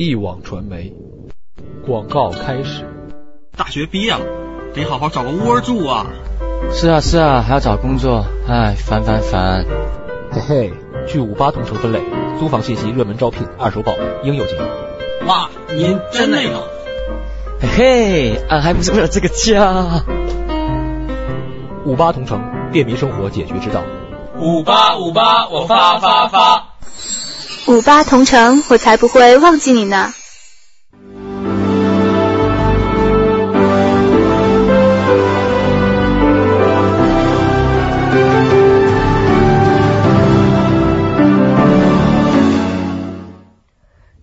一网传媒广告开始。大学毕业了，得好好找个窝住啊！是啊是啊，还要找工作，哎，烦烦烦。嘿嘿，据五八同城分类，租房信息热门招聘二手宝应有尽有。哇，您真那个？嘿嘿，俺还不是为了这个家。五八同城，便民生活解决之道。五八五八，我发发发。五八同城，我才不会忘记你呢。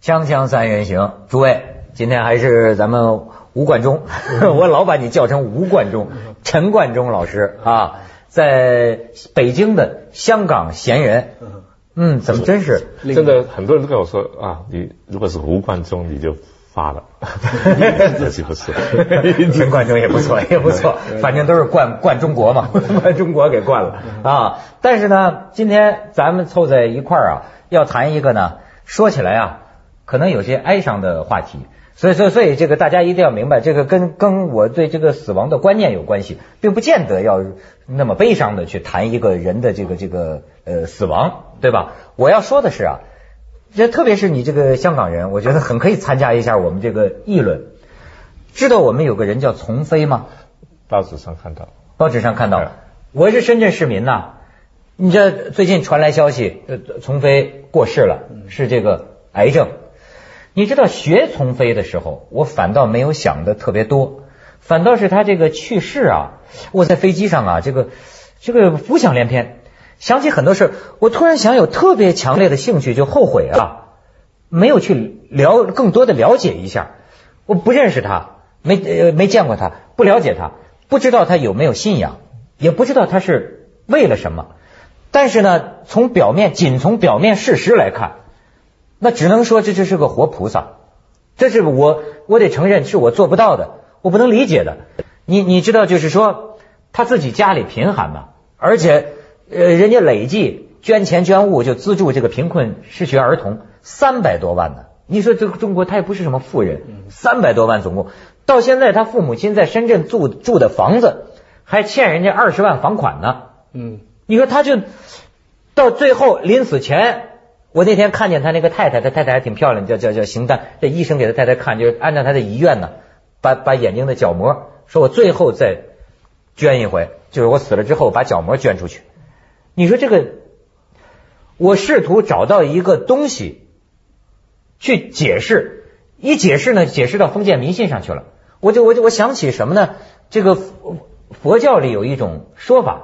锵锵三人行，诸位，今天还是咱们吴冠中，我老把你叫成吴冠中，陈冠中老师啊，在北京的香港闲人，嗯，怎么真是真的很多人都跟我说啊，你如果是吴冠中，你就发了，这是不是？陈冠中也不错，也不错，反正都是冠冠中国嘛，把中国给冠了啊。但是呢，今天咱们凑在一块儿啊，要谈一个呢，说起来啊。可能有些哀伤的话题，所以，所以，所以，这个大家一定要明白，这个跟跟我对这个死亡的观念有关系，并不见得要那么悲伤的去谈一个人的这个这个呃死亡，对吧？我要说的是啊，这特别是你这个香港人，我觉得很可以参加一下我们这个议论。知道我们有个人叫丛飞吗？报纸上看到，报纸上看到，我是深圳市民呐。你这最近传来消息，呃，丛飞过世了，是这个癌症。你知道学丛飞的时候，我反倒没有想的特别多，反倒是他这个去世啊，我在飞机上啊，这个这个浮想联翩，想起很多事我突然想有特别强烈的兴趣，就后悔啊，没有去了更多的了解一下。我不认识他，没呃没见过他，不了解他，不知道他有没有信仰，也不知道他是为了什么。但是呢，从表面仅从表面事实来看。那只能说这就是个活菩萨，这是我我得承认是我做不到的，我不能理解的。你你知道就是说他自己家里贫寒嘛，而且呃人家累计捐钱捐物就资助这个贫困失学儿童三百多万呢。你说这个中国他也不是什么富人，三百多万总共到现在他父母亲在深圳住住的房子还欠人家二十万房款呢。嗯，你说他就到最后临死前。我那天看见他那个太太，他太太还挺漂亮，叫叫叫邢丹。这医生给他太太看，就是按照他的遗愿呢，把把眼睛的角膜，说我最后再捐一回，就是我死了之后把角膜捐出去。你说这个，我试图找到一个东西去解释，一解释呢，解释到封建迷信上去了。我就我就我想起什么呢？这个佛教里有一种说法，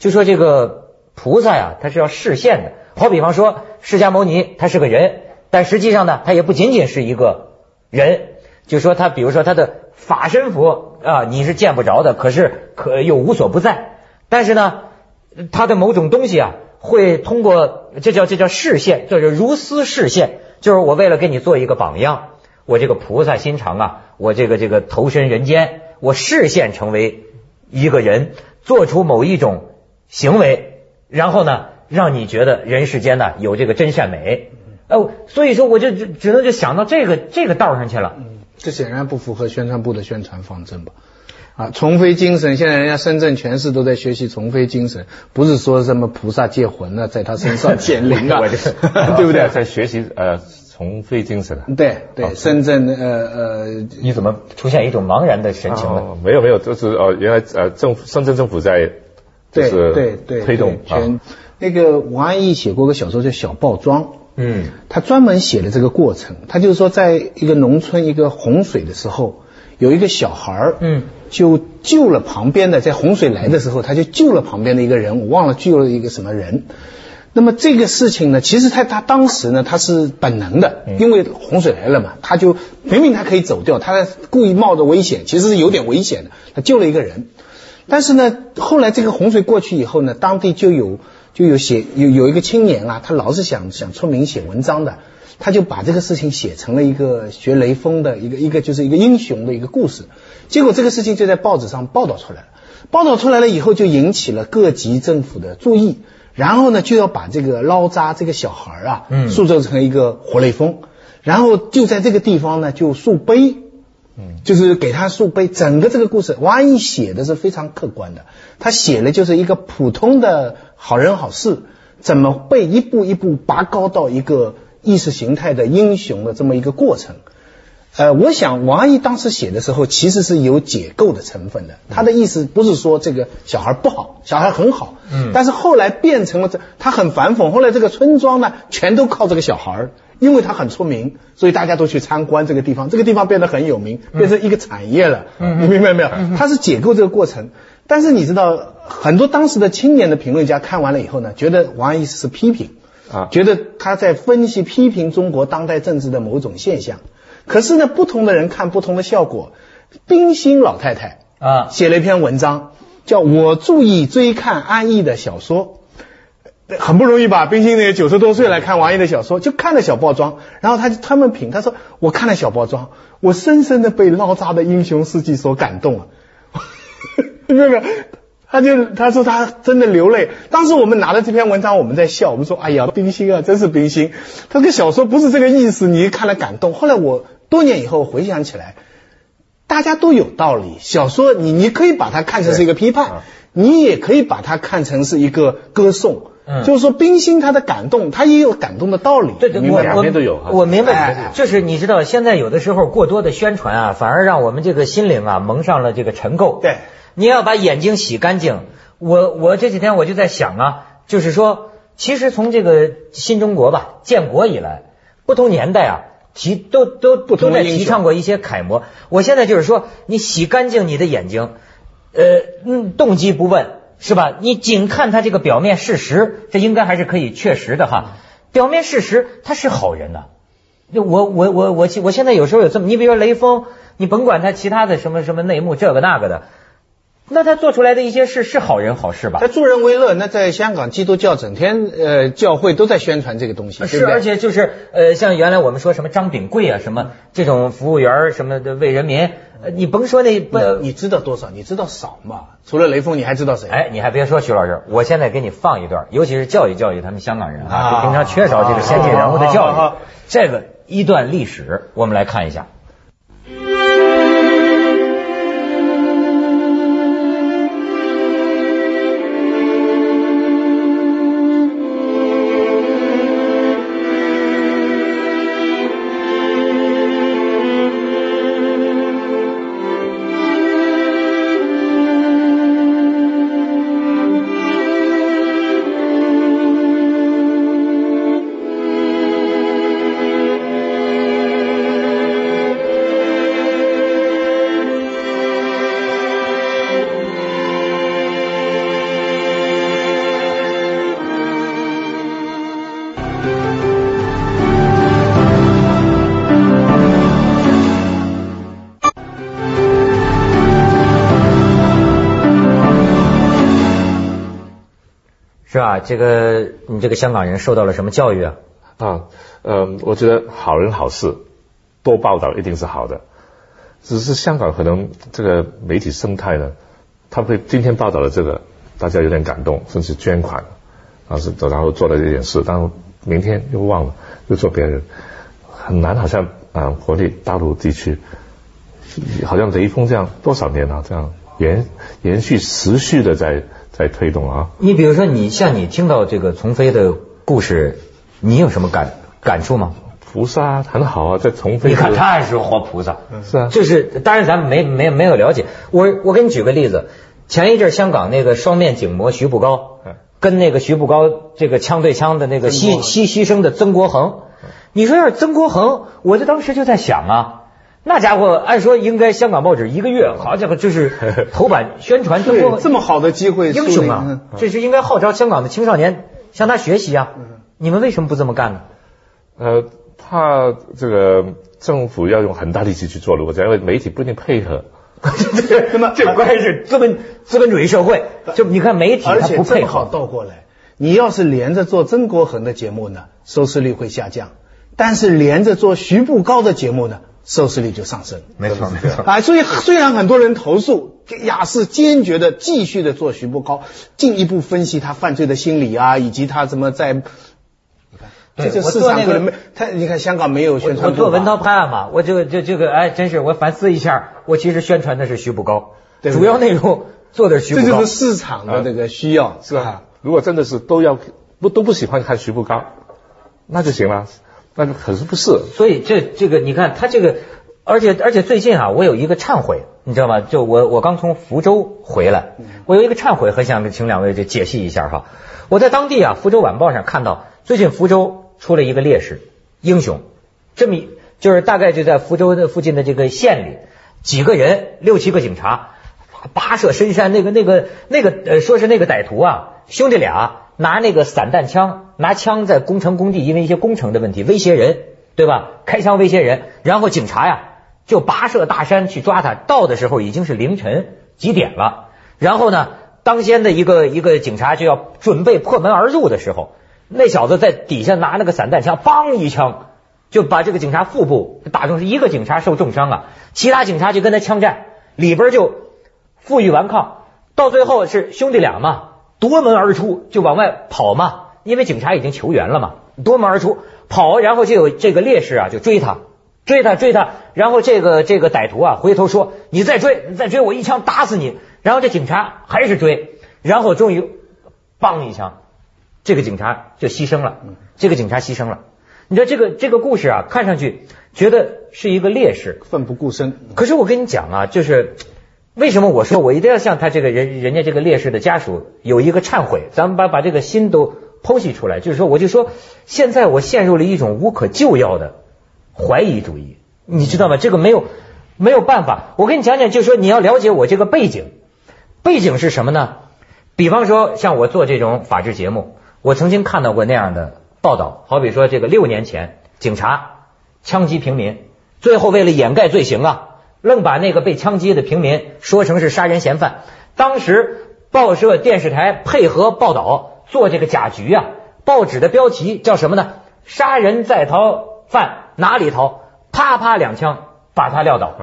就说这个菩萨呀，他是要示现的。好比方说，释迦牟尼他是个人，但实际上呢，他也不仅仅是一个人。就说他，比如说他的法身佛啊，你是见不着的，可是可又无所不在。但是呢，他的某种东西啊，会通过这叫这叫视现，就是如斯视现，就是我为了给你做一个榜样，我这个菩萨心肠啊，我这个这个投身人间，我视现成为一个人，做出某一种行为，然后呢？让你觉得人世间呢有这个真善美，哦，所以说我就只只能就想到这个这个道上去了。嗯，这显然不符合宣传部的宣传方针吧？啊，重飞精神，现在人家深圳全市都在学习重飞精神，不是说什么菩萨借魂呢，在他身上 显灵啊，对不对？在学习呃重飞精神。对对，深圳呃呃，你怎么出现一种茫然的神情呢？没有没有，就是哦，原来呃政府深圳政府在就是对对推动全。那个王安忆写过个小说叫《小报庄》，嗯，他专门写了这个过程。他就是说，在一个农村一个洪水的时候，有一个小孩儿，嗯，就救了旁边的，在洪水来的时候，他就救了旁边的一个人，我忘了救了一个什么人。那么这个事情呢，其实他他当时呢，他是本能的，因为洪水来了嘛，他就明明他可以走掉，他故意冒着危险，其实是有点危险的，他救了一个人。但是呢，后来这个洪水过去以后呢，当地就有。就有写有有一个青年啊，他老是想想出名写文章的，他就把这个事情写成了一个学雷锋的一个一个就是一个英雄的一个故事。结果这个事情就在报纸上报道出来了，报道出来了以后就引起了各级政府的注意，然后呢就要把这个捞渣这个小孩啊，嗯，塑造成一个活雷锋，然后就在这个地方呢就树碑，嗯，就是给他树碑。整个这个故事，王安忆写的是非常客观的，他写的就是一个普通的好人好事，怎么被一步一步拔高到一个意识形态的英雄的这么一个过程。呃，我想王安忆当时写的时候，其实是有解构的成分的。他的意思不是说这个小孩不好，小孩很好。嗯。但是后来变成了这，他很反讽。后来这个村庄呢，全都靠这个小孩，因为他很出名，所以大家都去参观这个地方。这个地方变得很有名，变成一个产业了。嗯。你明白没有？他是解构这个过程。但是你知道，很多当时的青年的评论家看完了以后呢，觉得王安忆是批评啊，觉得他在分析批评中国当代政治的某种现象。可是呢，不同的人看不同的效果。冰心老太太啊，写了一篇文章，叫我注意追看安逸的小说，很不容易吧？冰心那个九十多岁来看王安忆的小说，就看了小包装，然后他他们评，他说我看了小包装，我深深的被捞渣的英雄事迹所感动了。没有没有，他就他说他真的流泪。当时我们拿了这篇文章，我们在笑，我们说哎呀，冰心啊，真是冰心。他个小说不是这个意思，你看了感动。后来我。多年以后回想起来，大家都有道理。小说你你可以把它看成是一个批判，你也可以把它看成是一个歌颂。嗯，就是说冰心她的感动，她也有感动的道理。对对，我两边都有。我明白，就是你知道，现在有的时候过多的宣传啊，反而让我们这个心灵啊蒙上了这个尘垢。对，你要把眼睛洗干净。我我这几天我就在想啊，就是说，其实从这个新中国吧建国以来，不同年代啊。提都都都在提倡过一些楷模，我现在就是说，你洗干净你的眼睛，呃，嗯，动机不问是吧？你仅看他这个表面事实，这应该还是可以确实的哈。表面事实他是好人呐，我我我我我现在有时候有这么，你比如说雷锋，你甭管他其他的什么什么内幕这个那个的。那他做出来的一些事是好人好事吧？他助人为乐，那在香港基督教整天呃教会都在宣传这个东西，是而且就是呃像原来我们说什么张炳贵啊什么这种服务员什么的为人民，你甭说那不你知道多少？你知道少嘛？除了雷锋，你还知道谁？哎，你还别说徐老师，我现在给你放一段，尤其是教育教育他们香港人啊，平常缺少这个先进人物的教育，这个一段历史，我们来看一下。是吧？这个你这个香港人受到了什么教育啊？啊，呃，我觉得好人好事多报道一定是好的，只是香港可能这个媒体生态呢，他会今天报道的这个大家有点感动，甚至捐款，啊是然后做了这件事，但明天又忘了又做别人，很难好像啊国内大陆地区，好像雷锋这样多少年了这样延延续持续的在。在推动啊！你比如说，你像你听到这个丛飞的故事，你有什么感感触吗？菩萨很好啊，在丛飞。你看他是活菩萨，是啊，就是当然咱们没没没有了解。我我给你举个例子，前一阵香港那个双面警模徐步高，跟那个徐步高这个枪对枪的那个牺牺牺牲的曾国恒，你说要是曾国恒，我就当时就在想啊。那家伙按说应该香港报纸一个月，好家伙就是 头版宣传这么这么好的机会，英雄啊！这是应该号召香港的青少年向他学习啊！你们为什么不这么干呢？呃，怕这个政府要用很大力气去做如果因为媒体不一定配合。那 么这关键是资本资本主义社会，就你看媒体它不配合。倒过来，你要是连着做曾国恒的节目呢，收视率会下降；但是连着做徐步高的节目呢？收视率就上升。没错没错。啊，所以虽然很多人投诉，雅士坚决的继续的做徐步高，进一步分析他犯罪的心理啊，以及他怎么在。这就市场可能没他，你看香港没有宣传。我做文涛拍案嘛，我就这这个哎，真是我反思一下，我其实宣传的是徐步高，主要内容做的徐步高。这就是市场的这个需要，是吧？如果真的是都要不都不喜欢看徐步高，那就行了。那可是不是？所以这这个你看他这个，而且而且最近啊，我有一个忏悔，你知道吗？就我我刚从福州回来，我有一个忏悔，很想请两位就解析一下哈。我在当地啊，《福州晚报》上看到，最近福州。出了一个烈士英雄，这么就是大概就在福州的附近的这个县里，几个人六七个警察跋涉深山，那个那个那个呃，说是那个歹徒啊，兄弟俩拿那个散弹枪，拿枪在工程工地，因为一些工程的问题威胁人，对吧？开枪威胁人，然后警察呀就跋涉大山去抓他，到的时候已经是凌晨几点了，然后呢，当先的一个一个警察就要准备破门而入的时候。那小子在底下拿那个散弹枪，梆一枪就把这个警察腹部打中，是一个警察受重伤啊，其他警察就跟他枪战，里边就负隅顽抗，到最后是兄弟俩嘛，夺门而出就往外跑嘛，因为警察已经求援了嘛，夺门而出跑，然后就有这个烈士啊就追他，追他追他，然后这个这个歹徒啊回头说你再追你再追我一枪打死你，然后这警察还是追，然后终于梆一枪。这个警察就牺牲了，这个警察牺牲了。你知道这个这个故事啊，看上去觉得是一个烈士，奋不顾身。可是我跟你讲啊，就是为什么我说我一定要向他这个人人家这个烈士的家属有一个忏悔，咱们把把这个心都剖析出来。就是说，我就说现在我陷入了一种无可救药的怀疑主义，你知道吗？这个没有没有办法。我跟你讲讲，就是说你要了解我这个背景，背景是什么呢？比方说像我做这种法制节目。我曾经看到过那样的报道，好比说这个六年前警察枪击平民，最后为了掩盖罪行啊，愣把那个被枪击的平民说成是杀人嫌犯。当时报社、电视台配合报道做这个假局啊，报纸的标题叫什么呢？杀人在逃犯哪里逃？啪啪两枪把他撂倒。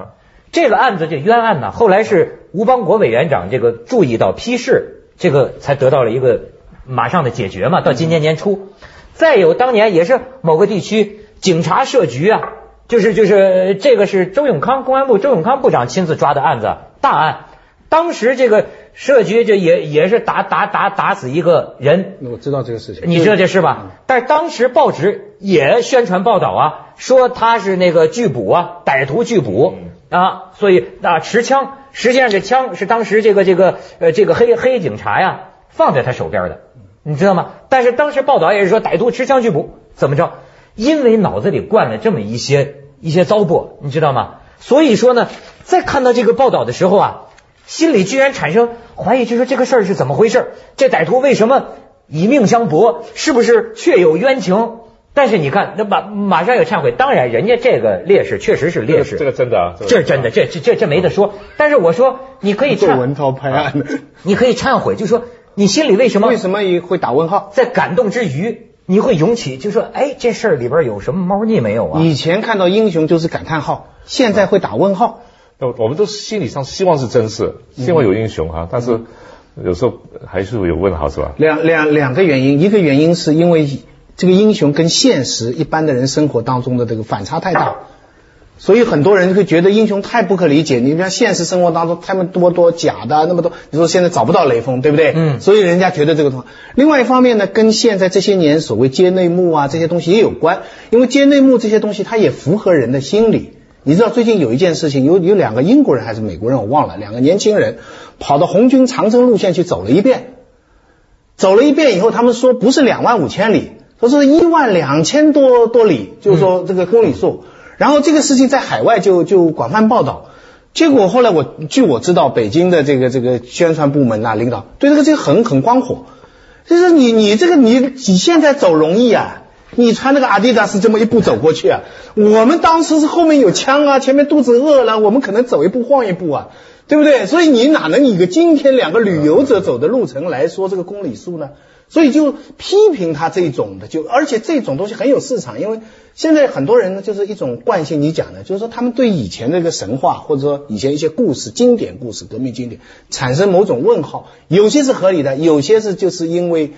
这个案子这冤案呢，后来是吴邦国委员长这个注意到批示，这个才得到了一个。马上的解决嘛，到今年年初，再有当年也是某个地区警察设局啊，就是就是这个是周永康公安部周永康部长亲自抓的案子大案，当时这个社局这也也是打打打打死一个人，我知道这个事情，你知道这事吧？但是当时报纸也宣传报道啊，说他是那个拒捕啊，歹徒拒捕啊，所以啊持枪，实际上这枪是当时这个这个呃这个黑黑警察呀放在他手边的。你知道吗？但是当时报道也是说歹徒持枪拒捕，怎么着？因为脑子里灌了这么一些一些糟粕，你知道吗？所以说呢，在看到这个报道的时候啊，心里居然产生怀疑，就说这个事儿是怎么回事？这歹徒为什么以命相搏？是不是确有冤情？但是你看，那马马上要忏悔。当然，人家这个烈士确实是烈士，这个真的啊，这是真的，这这这这没得说。但是我说，你可以做文涛拍案，你可以忏悔，就说。你心里为什么为什么会打问号？在感动之余，你会涌起，就说，哎，这事儿里边有什么猫腻没有啊？以前看到英雄就是感叹号，现在会打问号。我我们都心理上希望是真事，希望有英雄哈，但是有时候还是有问号，是吧？两两两个原因，一个原因是因为这个英雄跟现实一般的人生活当中的这个反差太大。所以很多人会觉得英雄太不可理解。你比方现实生活当中，他们多多假的那么多，你说现在找不到雷锋，对不对？嗯。所以人家觉得这个东西。另外一方面呢，跟现在这些年所谓揭内幕啊这些东西也有关。因为揭内幕这些东西，它也符合人的心理。你知道最近有一件事情，有有两个英国人还是美国人，我忘了，两个年轻人跑到红军长征路线去走了一遍，走了一遍以后，他们说不是两万五千里，说是一万两千多多里，就是说这个公里数。然后这个事情在海外就就广泛报道，结果后来我据我知道，北京的这个这个宣传部门呐领导对这个这个很很光火，就是你你这个你你现在走容易啊，你穿那个阿迪达斯这么一步走过去啊，我们当时是后面有枪啊，前面肚子饿了，我们可能走一步晃一步啊，对不对？所以你哪能以个今天两个旅游者走的路程来说这个公里数呢？所以就批评他这种的，就而且这种东西很有市场，因为现在很多人呢就是一种惯性，你讲的，就是说他们对以前那个神话或者说以前一些故事、经典故事、革命经典产生某种问号，有些是合理的，有些是就是因为。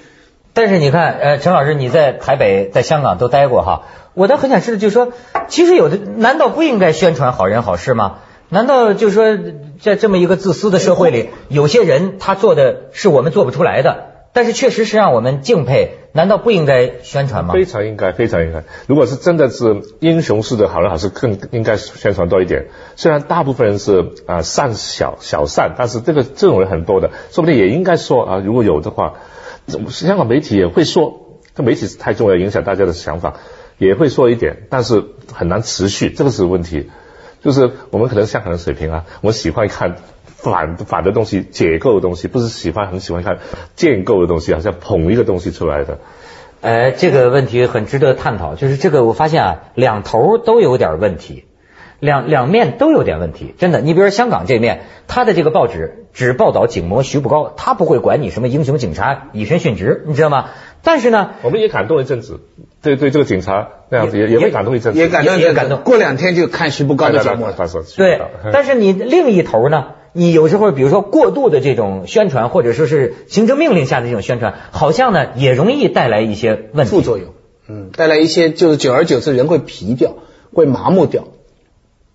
但是你看，呃，陈老师你在台北、在香港都待过哈，我倒很想知道，就是说，其实有的难道不应该宣传好人好事吗？难道就是说，在这么一个自私的社会里，有些人他做的是我们做不出来的？但是确实是让我们敬佩，难道不应该宣传吗？非常应该，非常应该。如果是真的是英雄式的好人好事，更应该宣传多一点。虽然大部分人是啊善小小善，但是这个这种人很多的，说不定也应该说啊，如果有的话，香港媒体也会说。这媒体是太重要，影响大家的想法，也会说一点，但是很难持续，这个是问题。就是我们可能香港的水平啊，我喜欢看。反反的东西，解构的东西，不是喜欢很喜欢看建构的东西，好像捧一个东西出来的。哎，这个问题很值得探讨。就是这个，我发现啊，两头都有点问题，两两面都有点问题。真的，你比如说香港这面，他的这个报纸只报道警模徐步高，他不会管你什么英雄警察以身殉职，你知道吗？但是呢，我们也感动一阵子，对对，这个警察那样子也也会感动一阵子，也感动也感动。过两天就看徐步高的节目了。对，但是你另一头呢？你有时候，比如说过度的这种宣传，或者说是行政命令下的这种宣传，好像呢也容易带来一些问题副作用。嗯，带来一些就是久而久之人会疲掉，会麻木掉。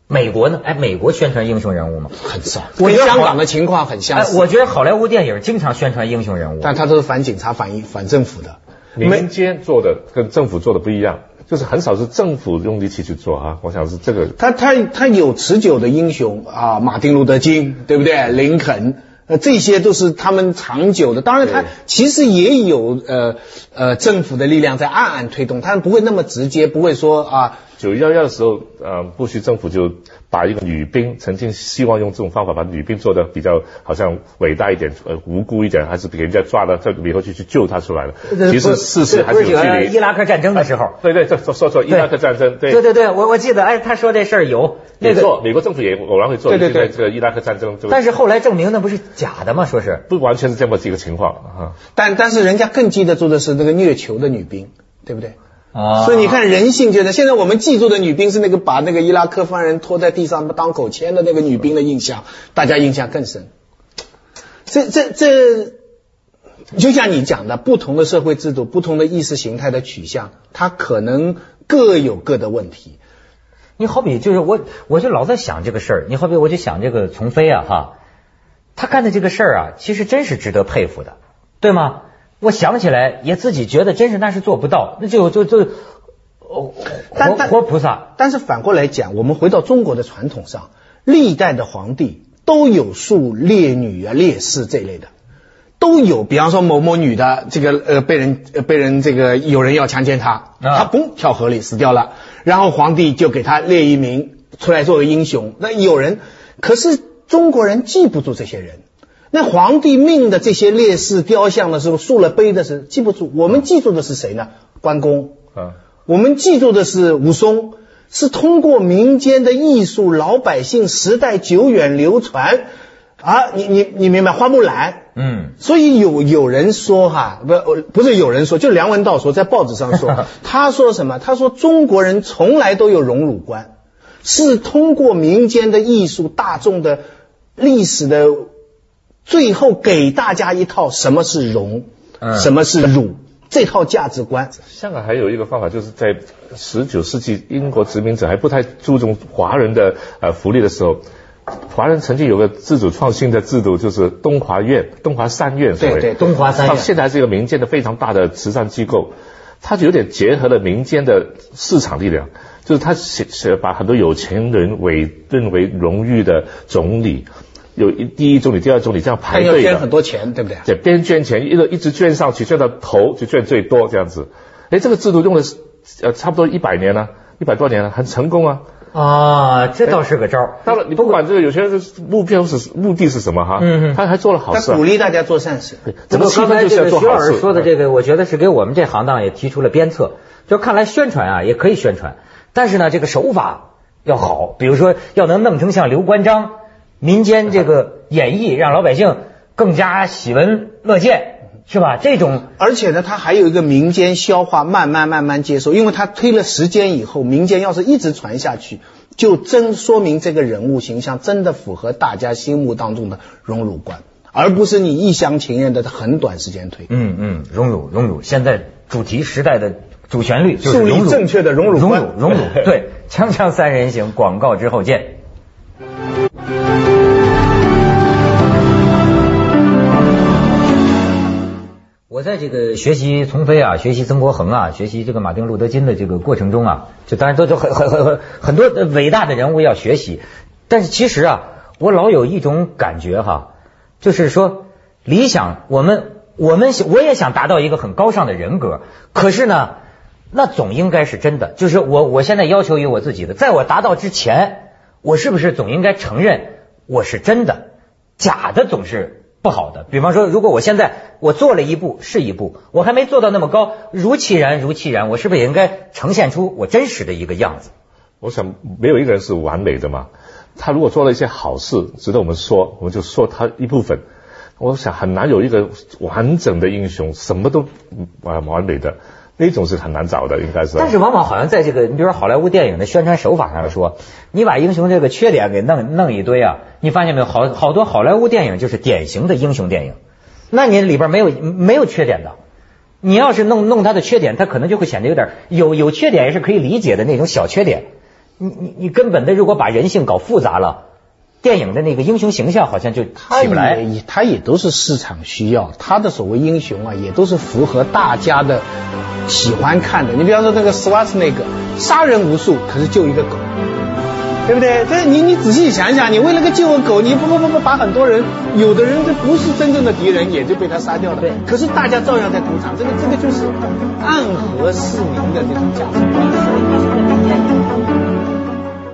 美国呢？哎，美国宣传英雄人物吗？很少。我觉得香港的情况很相似。我觉得好莱坞电影经常宣传英雄人物，但他都是反警察、反反政府的。民间做的跟政府做的不一样。就是很少是政府用力气去做啊，我想是这个。他他他有持久的英雄啊，马丁路德金，对不对？林肯，呃，这些都是他们长久的。当然，他其实也有呃呃政府的力量在暗暗推动，他们不会那么直接，不会说啊。九幺幺的时候，呃，布希政府就把一个女兵，曾经希望用这种方法把女兵做的比较好像伟大一点，呃，无辜一点，还是给人家抓了，这以后就去救她出来了。其实事实还是有距离。伊拉克战争的时候。对对，说说错，伊拉克战争。对对对，我我记得，哎，他说这事儿有。没错，美国政府也偶然会做。对对对，这个伊拉克战争。但是后来证明那不是假的吗？说是。不完全是这么几个情况啊。但但是人家更记得住的是那个虐囚的女兵，对不对？啊，所以你看人性就是现在我们记住的女兵是那个把那个伊拉克犯人拖在地上当狗牵的那个女兵的印象，大家印象更深。这这这，就像你讲的，不同的社会制度、不同的意识形态的取向，它可能各有各的问题。你好比就是我，我就老在想这个事儿。你好比我就想这个丛飞啊，哈，他干的这个事儿啊，其实真是值得佩服的，对吗？我想起来也自己觉得真是那是做不到，那就就就活活菩萨。但是反过来讲，我们回到中国的传统上，历代的皇帝都有树烈女啊、烈士这类的，都有。比方说某某女的这个呃被人被人这个有人要强奸她，她嘣跳河里死掉了，然后皇帝就给她列一名出来作为英雄。那有人，可是中国人记不住这些人。那皇帝命的这些烈士雕像的时候，竖了碑的是记不住，我们记住的是谁呢？关公啊，我们记住的是武松，是通过民间的艺术，老百姓时代久远流传啊，你你你明白？花木兰，嗯，所以有有人说哈，不不是有人说，就梁文道说，在报纸上说，他说什么？他说中国人从来都有荣辱观，是通过民间的艺术、大众的历史的。最后给大家一套什么是荣，什么是辱这套价值观。香港还有一个方法，就是在十九世纪英国殖民者还不太注重华人的呃福利的时候，华人曾经有个自主创新的制度，就是东华院、东华三院。对对，东华三院。现在是一个民间的非常大的慈善机构，它就有点结合了民间的市场力量，就是它写写把很多有钱人委任为荣誉的总理。有一第一种理、第二种理这样排队的，捐很多钱，对不对？对，边捐钱一个一直捐上去，捐到头就捐最多这样子。哎，这个制度用了呃差不多一百年了，一百多年了，很成功啊。啊，这倒是个招。当然，你不管这个有些人目标是目的是什么哈，嗯嗯，他还做了好事，他鼓励大家做善事。对，整个刚才这个徐老师说的这个，我觉得是给我们这行当也提出了鞭策。就看来宣传啊也可以宣传，但是呢这个手法要好，比如说要能弄成像刘关张。民间这个演绎让老百姓更加喜闻乐见，是吧？这种，而且呢，他还有一个民间消化，慢慢慢慢接受，因为他推了时间以后，民间要是一直传下去，就真说明这个人物形象真的符合大家心目当中的荣辱观，而不是你一厢情愿的很短时间推。嗯嗯，荣辱荣辱，现在主题时代的主旋律就是正确的荣辱荣辱荣辱。对，锵锵三人行，广告之后见。我在这个学习丛飞啊，学习曾国恒啊，学习这个马丁路德金的这个过程中啊，就当然都都很很很很很多伟大的人物要学习，但是其实啊，我老有一种感觉哈，就是说理想，我们我们我也想达到一个很高尚的人格，可是呢，那总应该是真的，就是我我现在要求于我自己的，在我达到之前，我是不是总应该承认我是真的，假的总是。不好的，比方说，如果我现在我做了一步是一步，我还没做到那么高，如其然如其然，我是不是也应该呈现出我真实的一个样子？我想没有一个人是完美的嘛。他如果做了一些好事，值得我们说，我们就说他一部分。我想很难有一个完整的英雄，什么都完完美的。那种是很难找的，应该是。但是往往好像在这个，你比如说好莱坞电影的宣传手法上说，你把英雄这个缺点给弄弄一堆啊，你发现没有？好好多好莱坞电影就是典型的英雄电影，那你里边没有没有缺点的。你要是弄弄他的缺点，他可能就会显得有点有有缺点也是可以理解的那种小缺点。你你你根本的如果把人性搞复杂了。电影的那个英雄形象好像就起不来，也他也都是市场需要，他的所谓英雄啊，也都是符合大家的喜欢看的。你比方说那个斯瓦斯那个，杀人无数，可是救一个狗，对不对？但是你你仔细想想，你为了个救个狗，你不不不不把很多人，有的人这不是真正的敌人，也就被他杀掉了。对，可是大家照样在赌场，这个这个就是暗合市民的这种价值观。